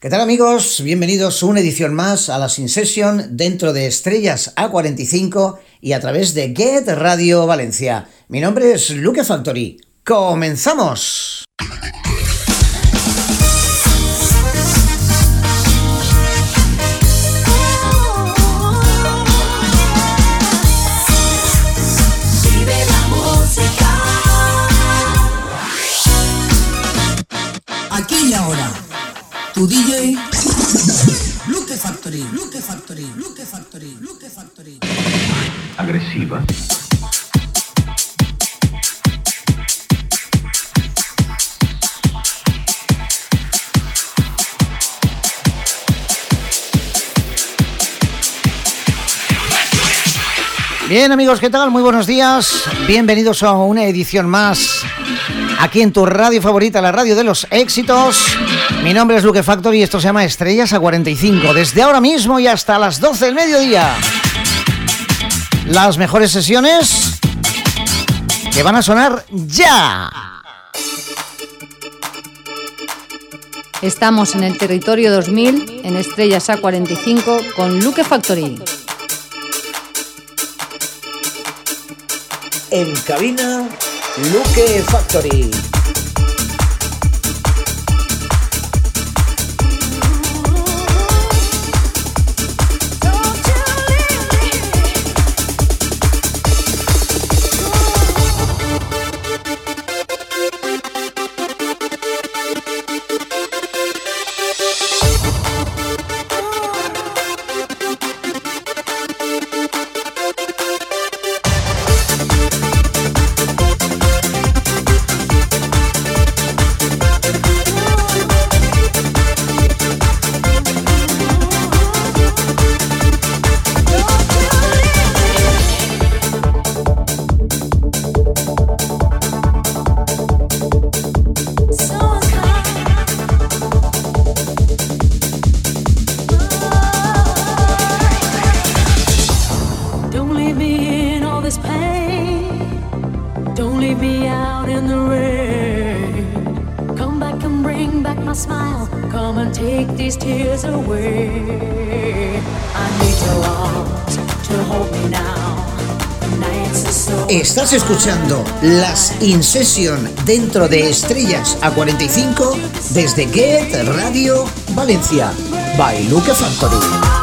¿Qué tal amigos? Bienvenidos a una edición más a la Sin Session dentro de Estrellas A45 y a través de Get Radio Valencia. Mi nombre es Luke Factory. ¡Comenzamos! Tu DJ Luke Factory, Luke Factory, Luke Factory, Luke Factory. Agresiva. Bien amigos, ¿qué tal? Muy buenos días. Bienvenidos a una edición más aquí en tu radio favorita, la radio de los éxitos. Mi nombre es Luke Factory y esto se llama Estrellas a 45. Desde ahora mismo y hasta las 12 del mediodía. Las mejores sesiones que van a sonar ya. Estamos en el territorio 2000 en Estrellas A45 con Luke Factory. En cabina, Luke Factory. Escuchando las In Session dentro de Estrellas a 45 desde Get Radio Valencia by Luke Factory.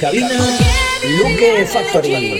Cabina, Luke Factory.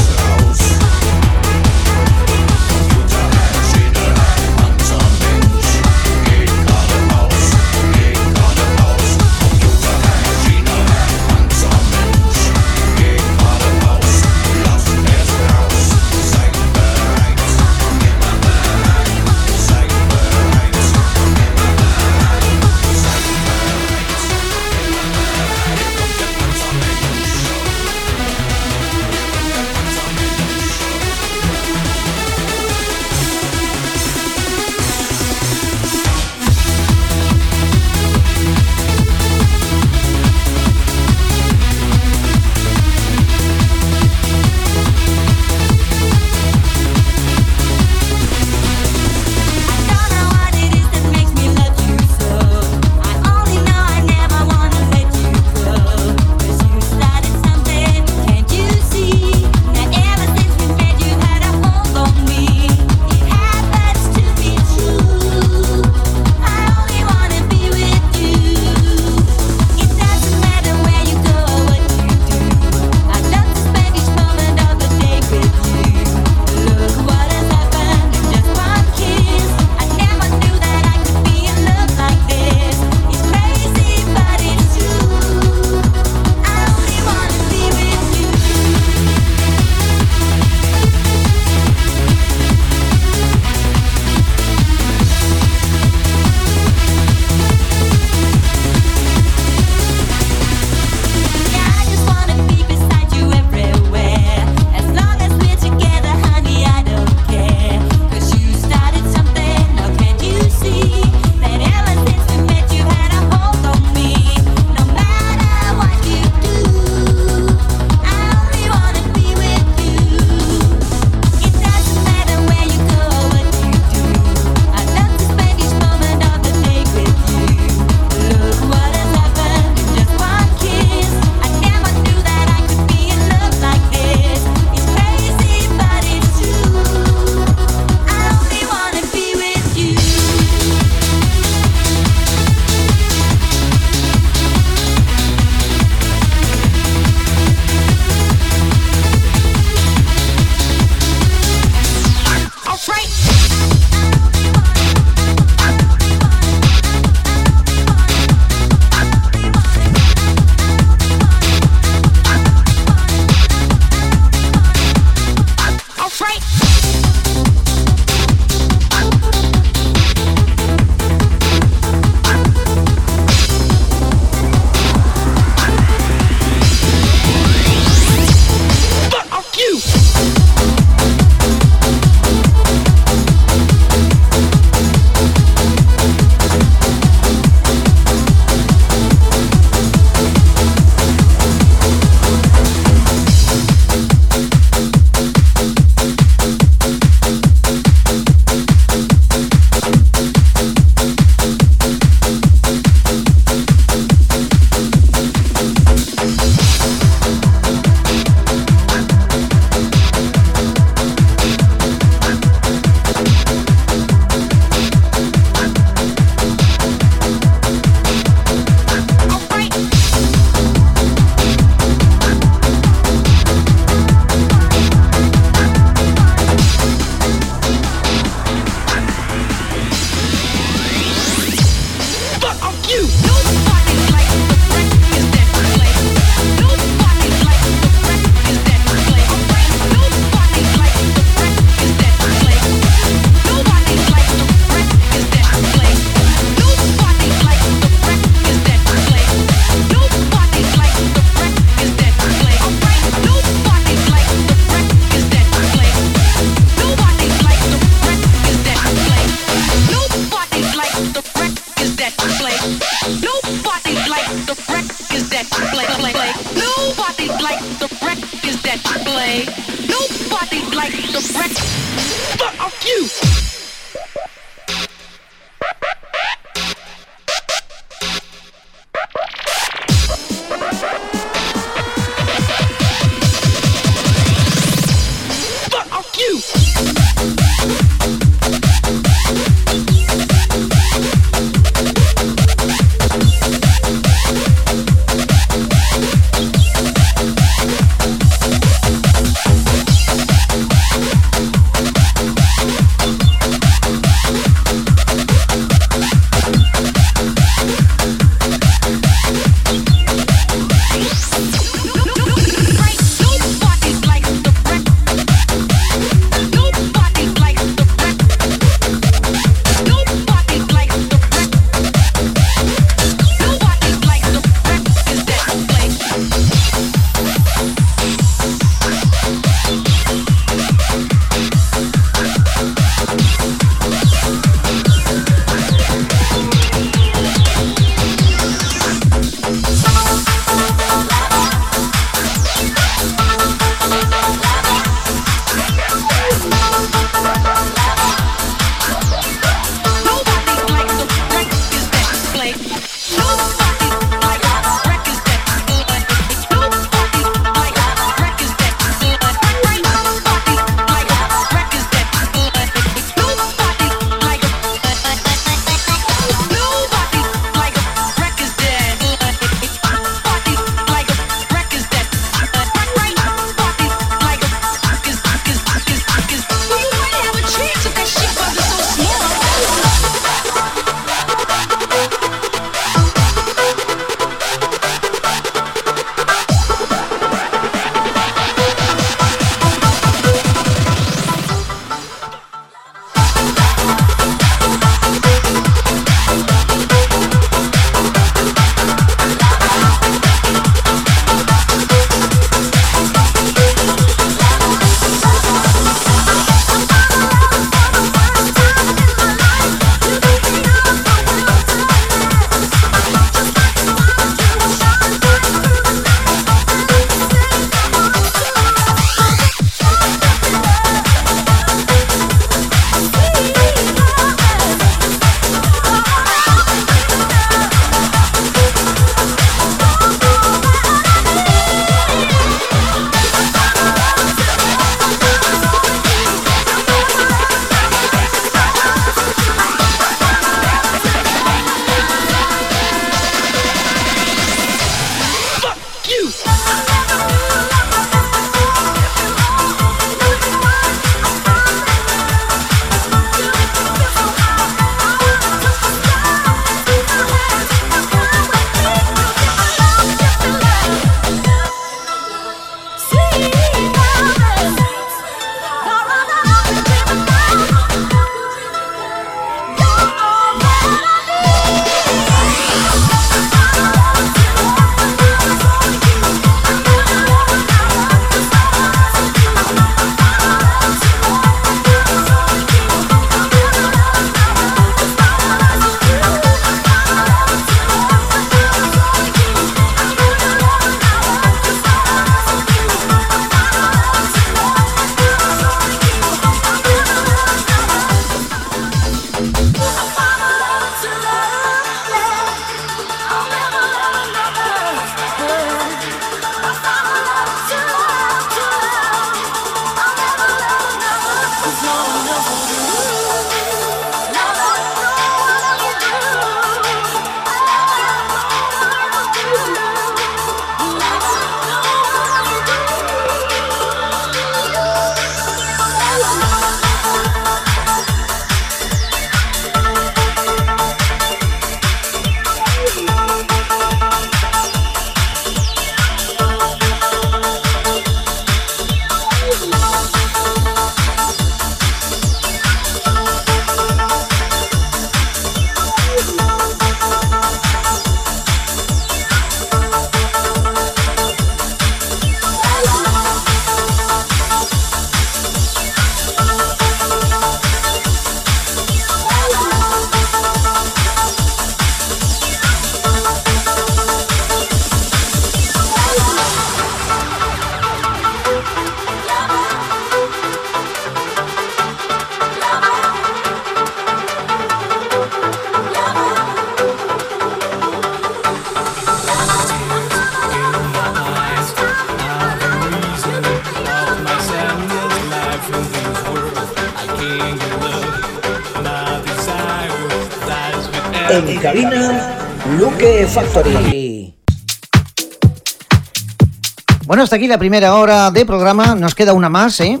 Hasta aquí la primera hora de programa. Nos queda una más, ¿eh?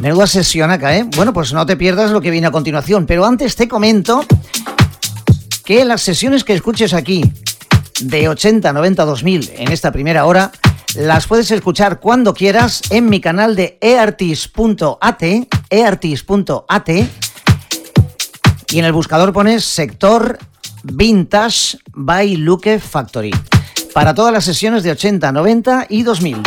Menuda sesión acá, ¿eh? Bueno, pues no te pierdas lo que viene a continuación. Pero antes te comento que las sesiones que escuches aquí, de 80, 90, 2000, en esta primera hora, las puedes escuchar cuando quieras en mi canal de eartis.at, eartis.at, y en el buscador pones sector Vintage by Luke Factory. Para todas las sesiones de 80, 90 y 2000.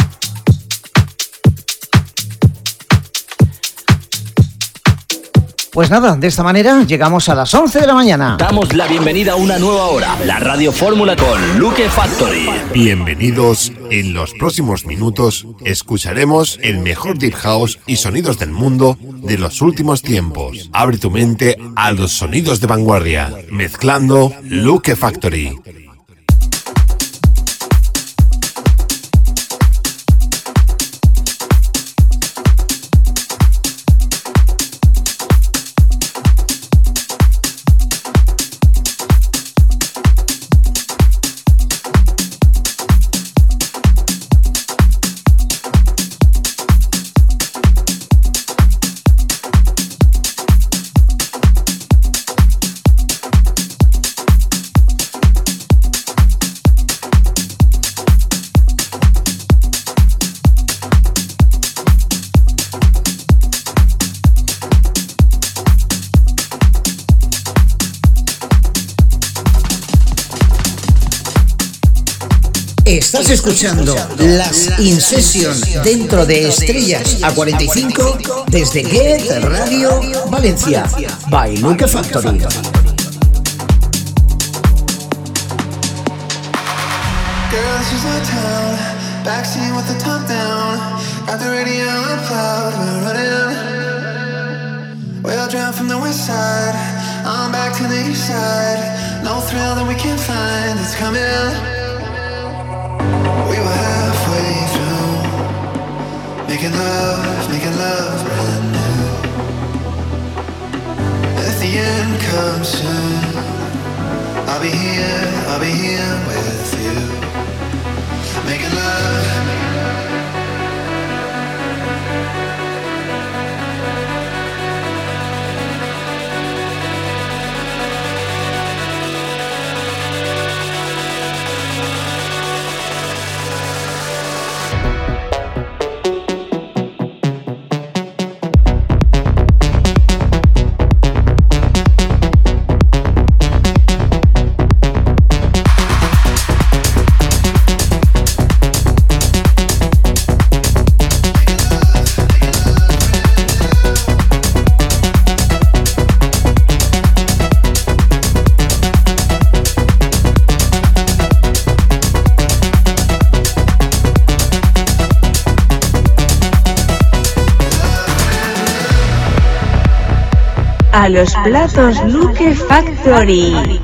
Pues nada, de esta manera llegamos a las 11 de la mañana. Damos la bienvenida a una nueva hora, la Radio Fórmula con Luke Factory. Bienvenidos. En los próximos minutos escucharemos el mejor deep house y sonidos del mundo de los últimos tiempos. Abre tu mente a los sonidos de vanguardia, mezclando Luke Factory. Estás escuchando las In Session dentro de Estrellas a 45 desde Get Radio Valencia by Luke Factory. Backseat with the top down. Got the radio up loud, we're running. We'll drive from the west side, I'm back to the east side. No thrill that we can't find, it's coming. Making love, making love brand new. If the end comes soon, I'll be here, I'll be here with you, making love. Los platos Luke Factory.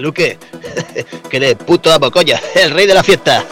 Luque? que eres puto amo, coño, el rey de la fiesta.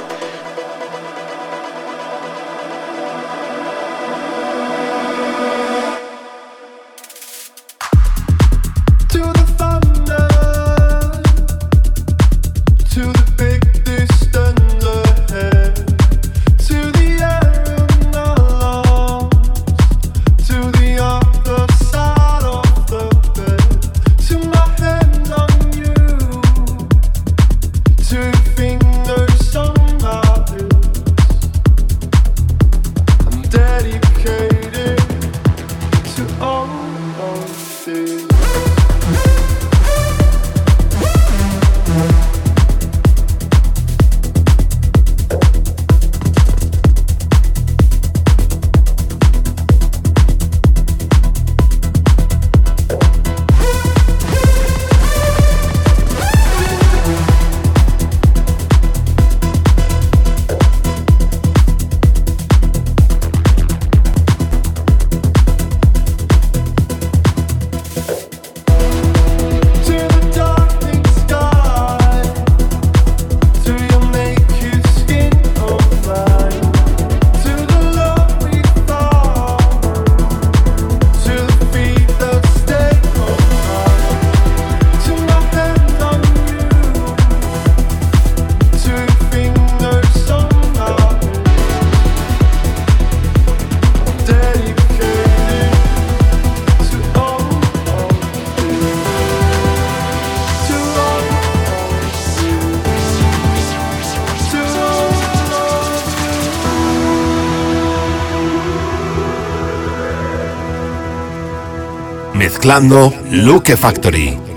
Mezclando Luke Factory.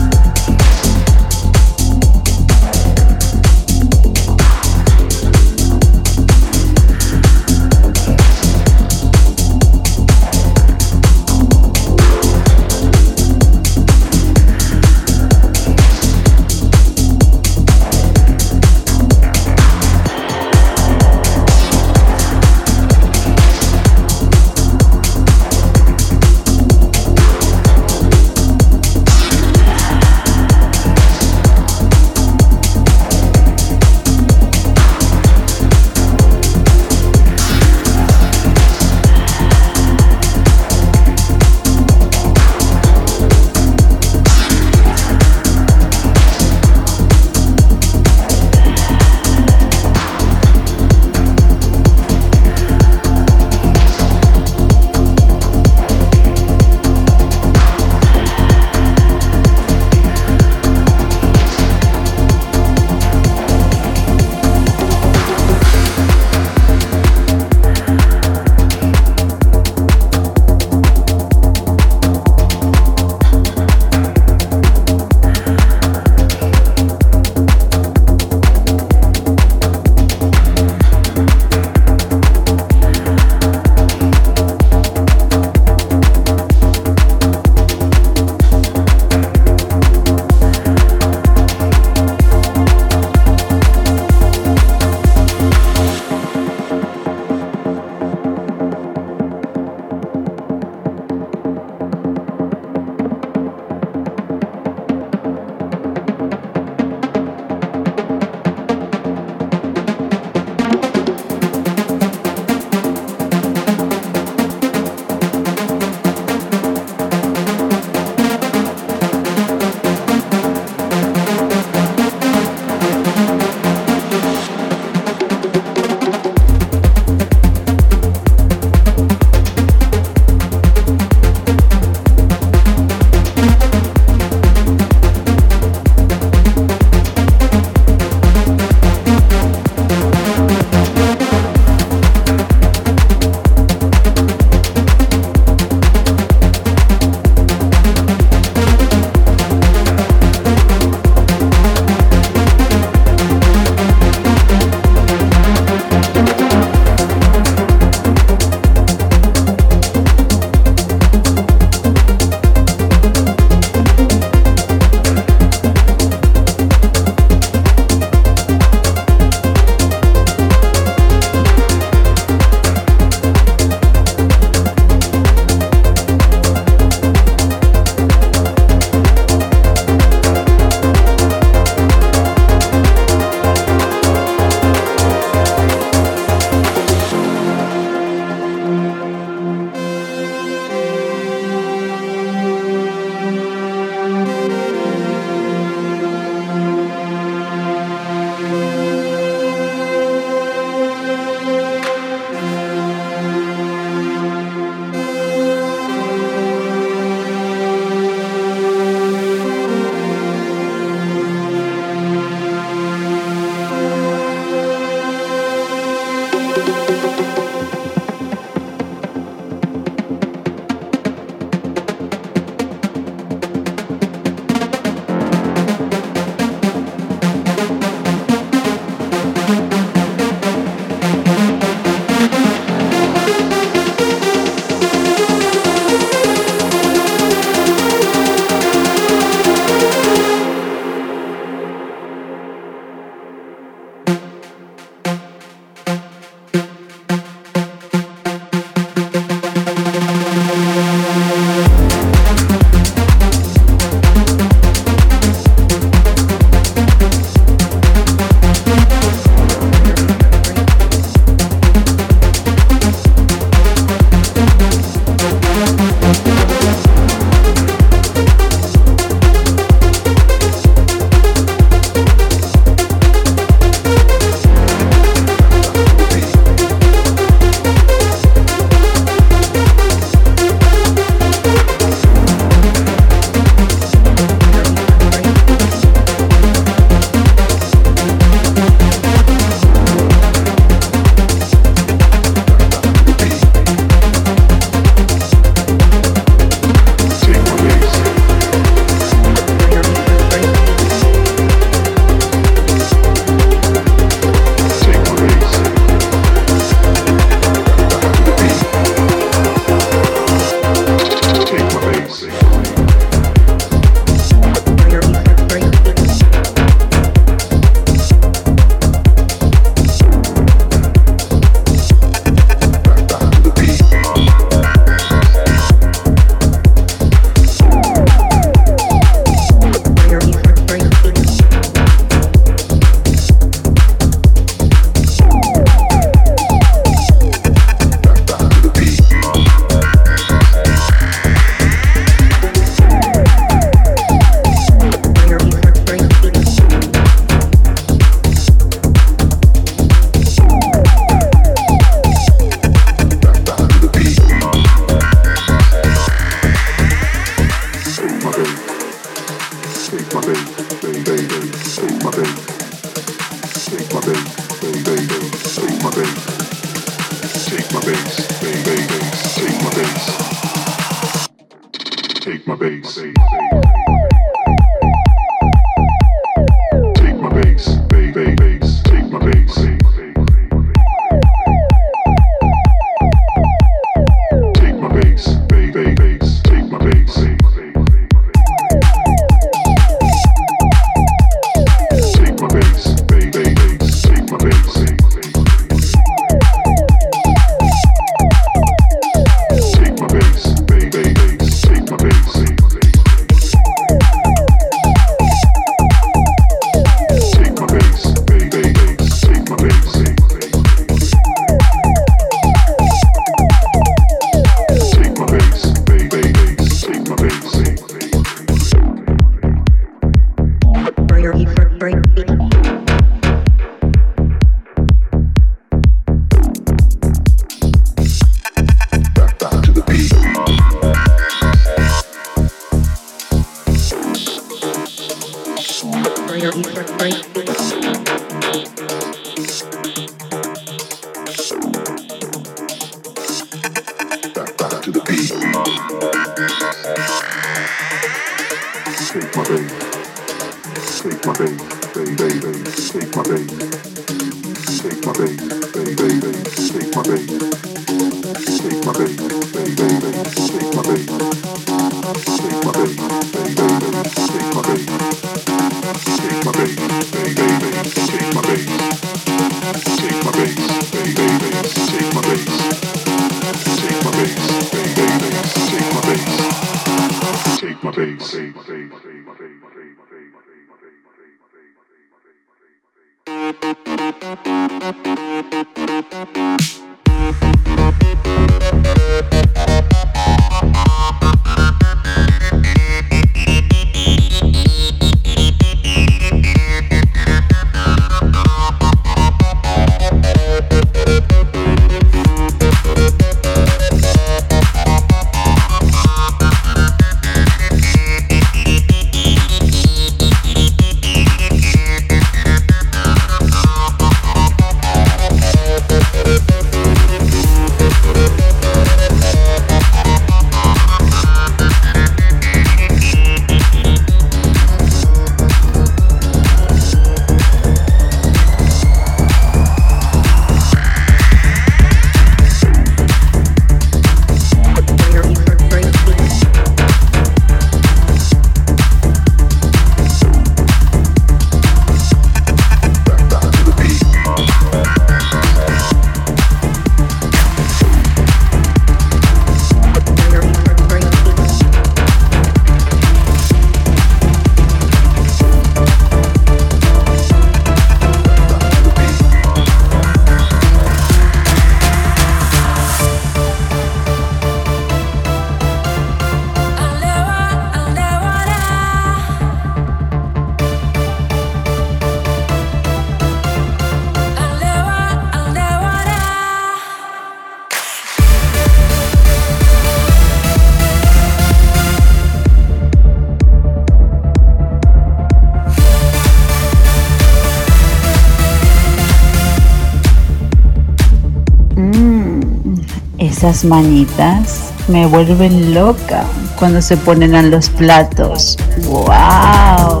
Esas mañitas me vuelven loca cuando se ponen a los platos. ¡Wow!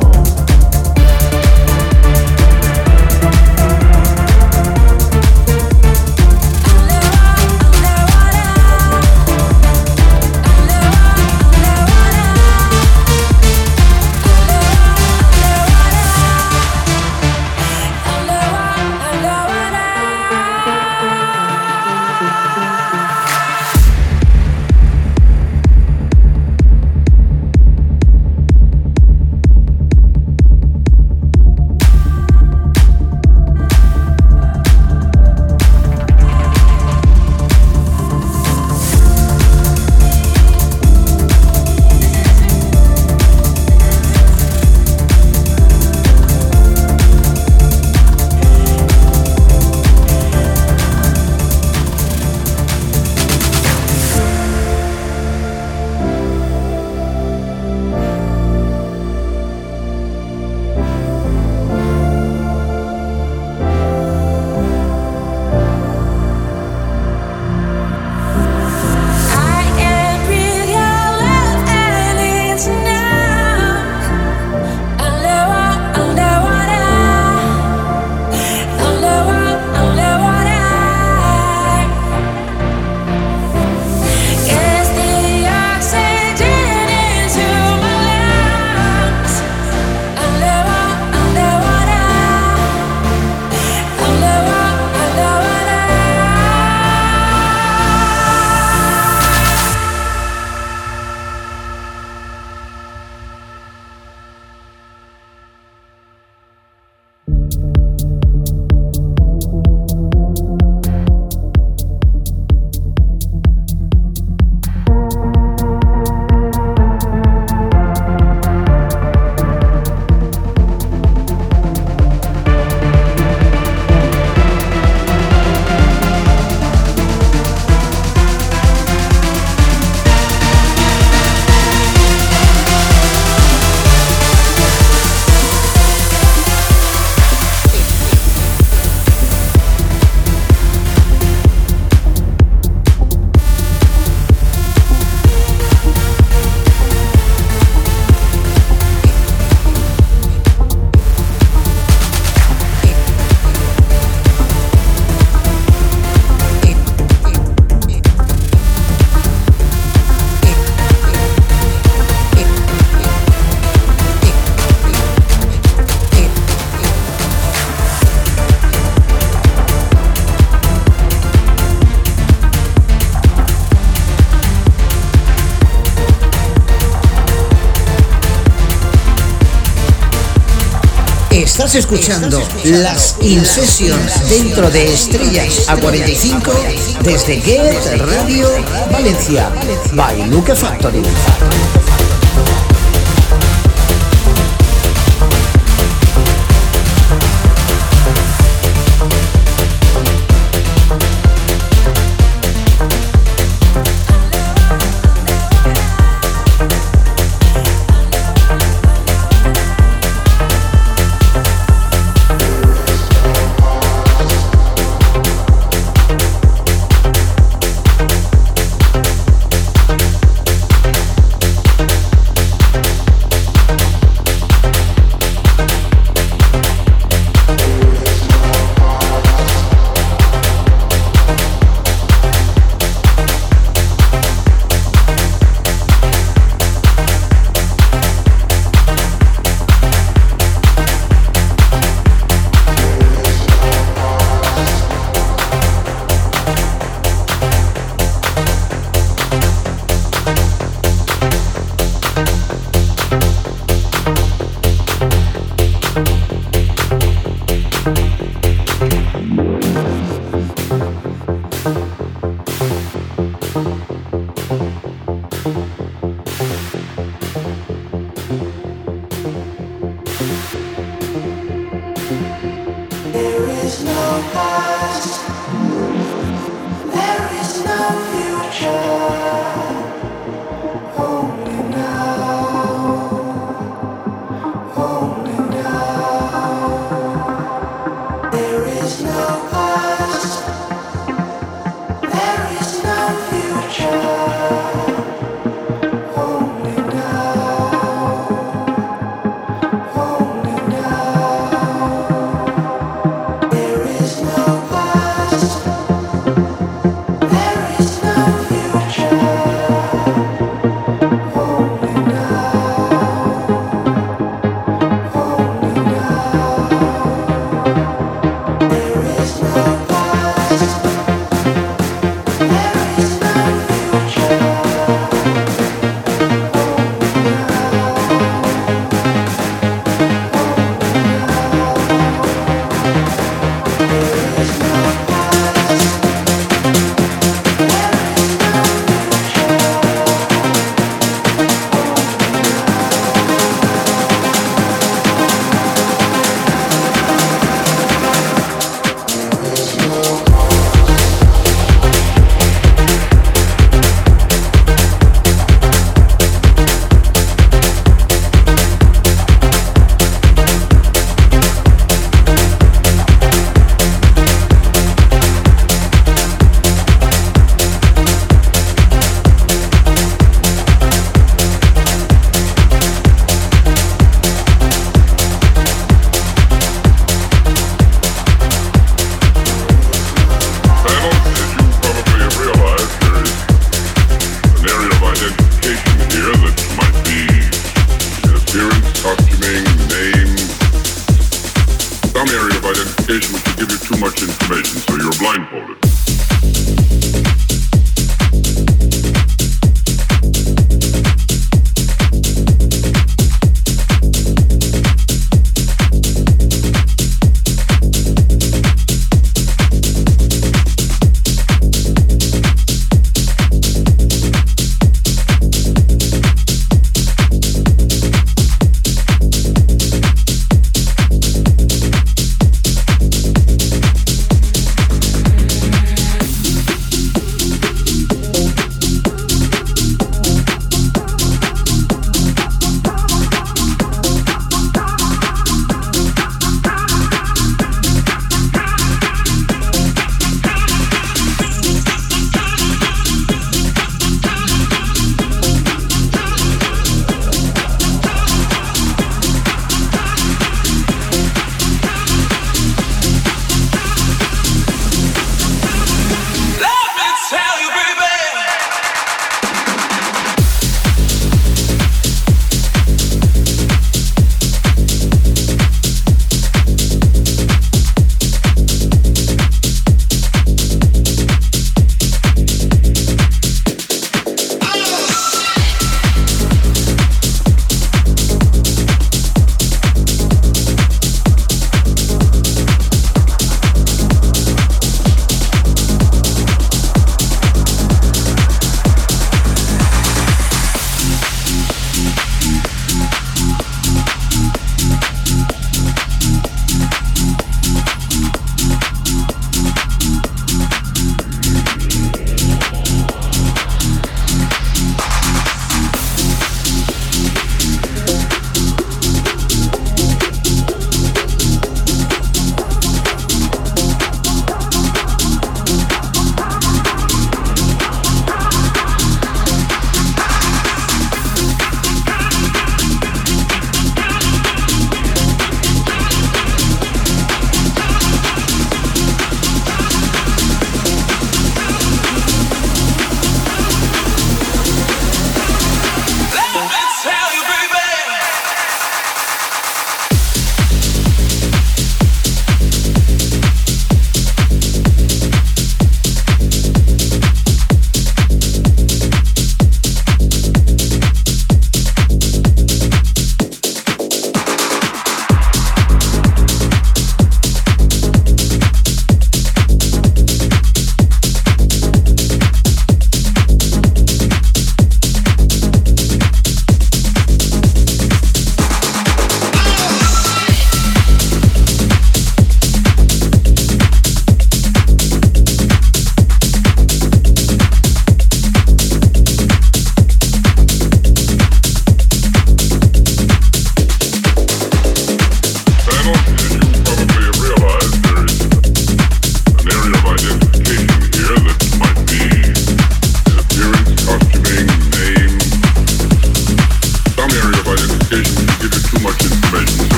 Estás escuchando las Insesions dentro de Estrellas a 45 desde Get Radio Valencia by Luke Factory.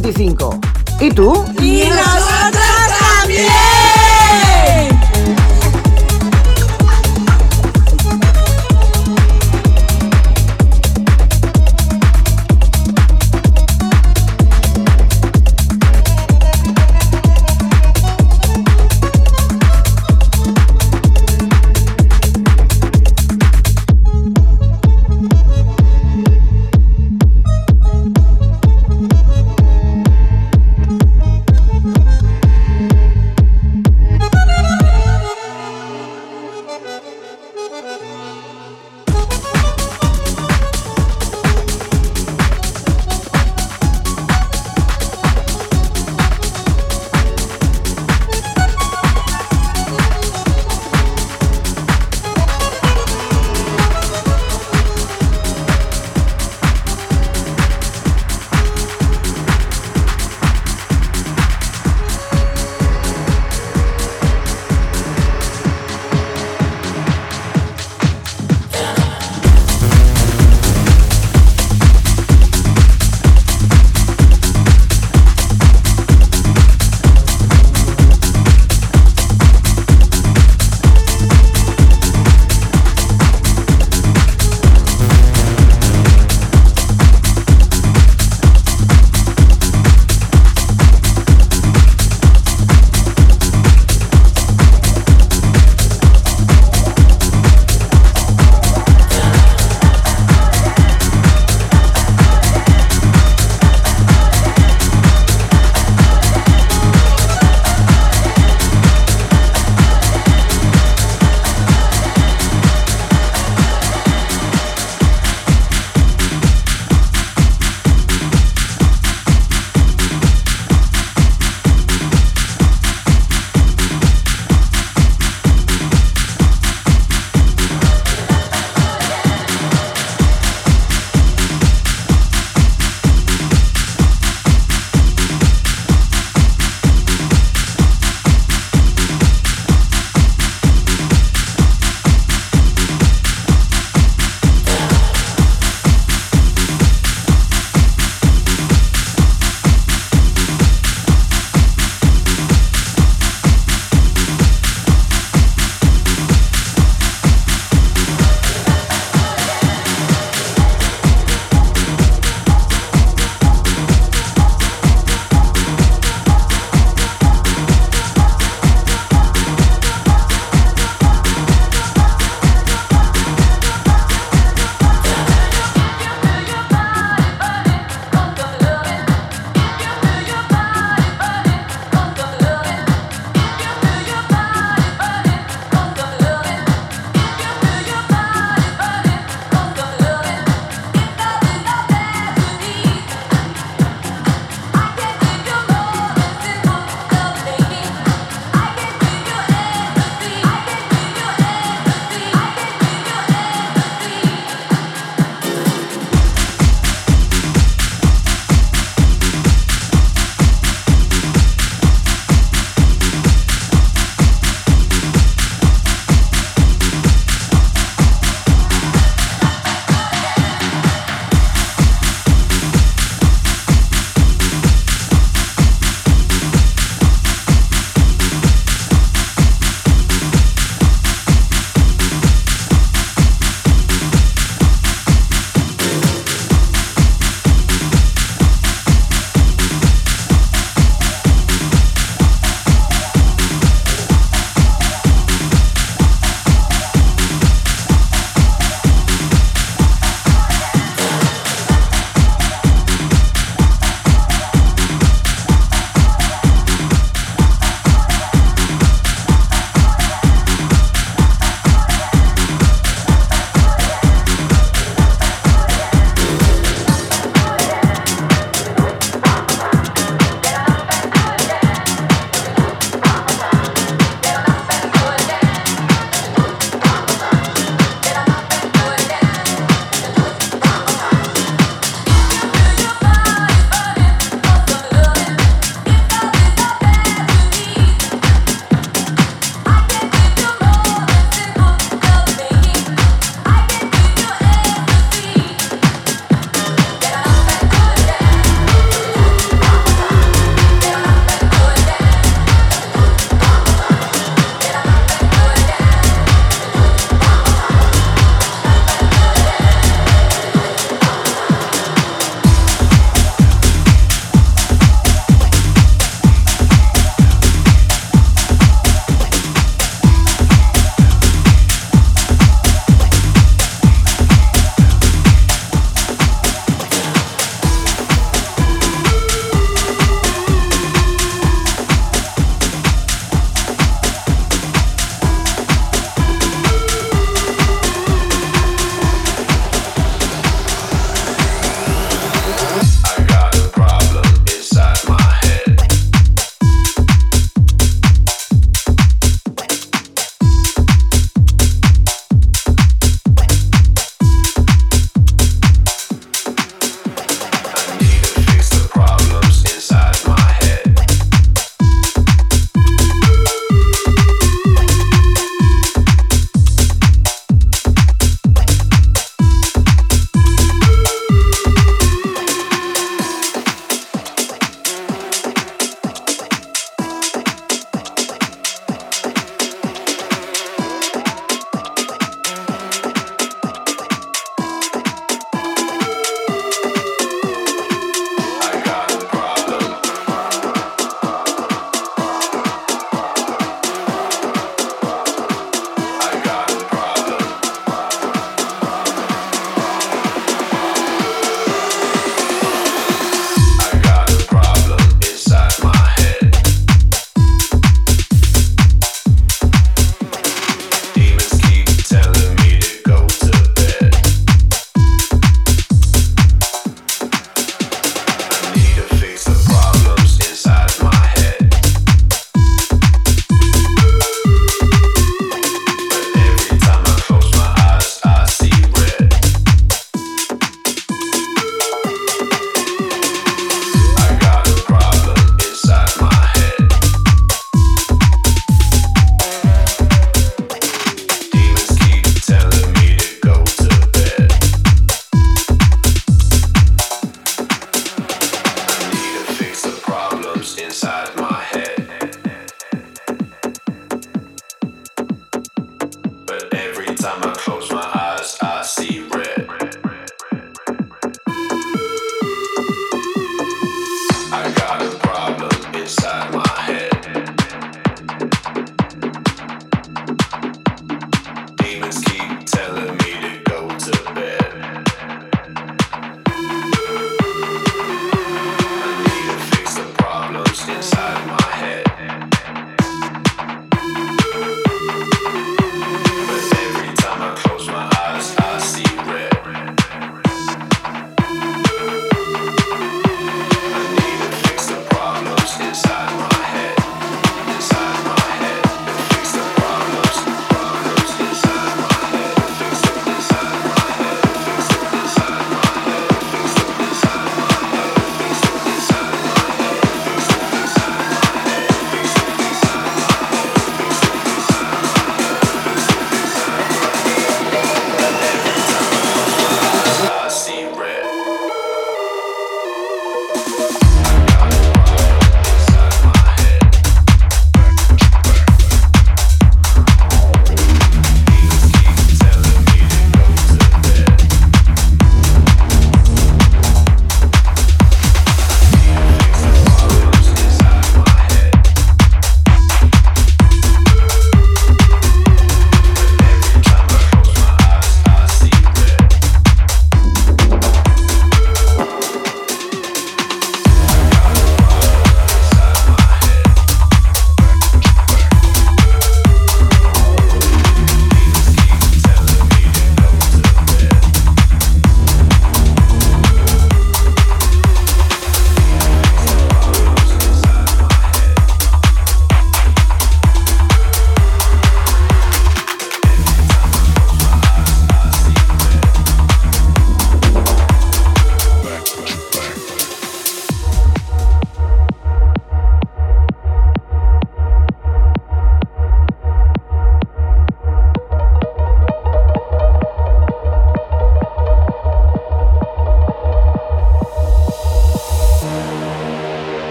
25.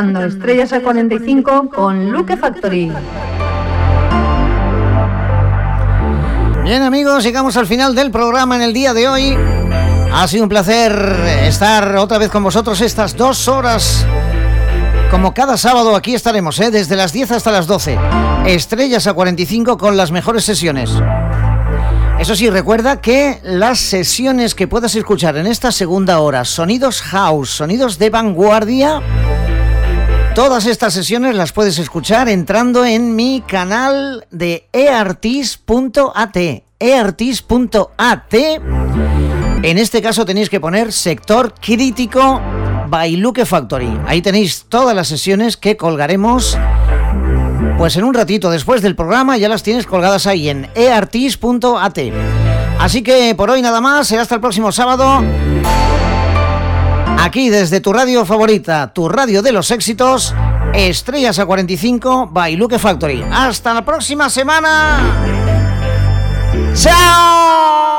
Escuchando Estrellas a 45 con Luke Factory. Bien amigos, llegamos al final del programa en el día de hoy. Ha sido un placer estar otra vez con vosotros estas dos horas. Como cada sábado aquí estaremos, ¿eh? desde las 10 hasta las 12. Estrellas a 45 con las mejores sesiones. Eso sí, recuerda que las sesiones que puedas escuchar en esta segunda hora, sonidos house, sonidos de vanguardia, todas estas sesiones las puedes escuchar entrando en mi canal de eartis.at. eartis.at. En este caso tenéis que poner sector crítico by Factory. Ahí tenéis todas las sesiones que colgaremos pues en un ratito después del programa ya las tienes colgadas ahí en eartis.at. Así que por hoy nada más, será hasta el próximo sábado. Aquí desde tu radio favorita, tu radio de los éxitos, Estrellas a 45 by Luke Factory. Hasta la próxima semana. ¡Chao!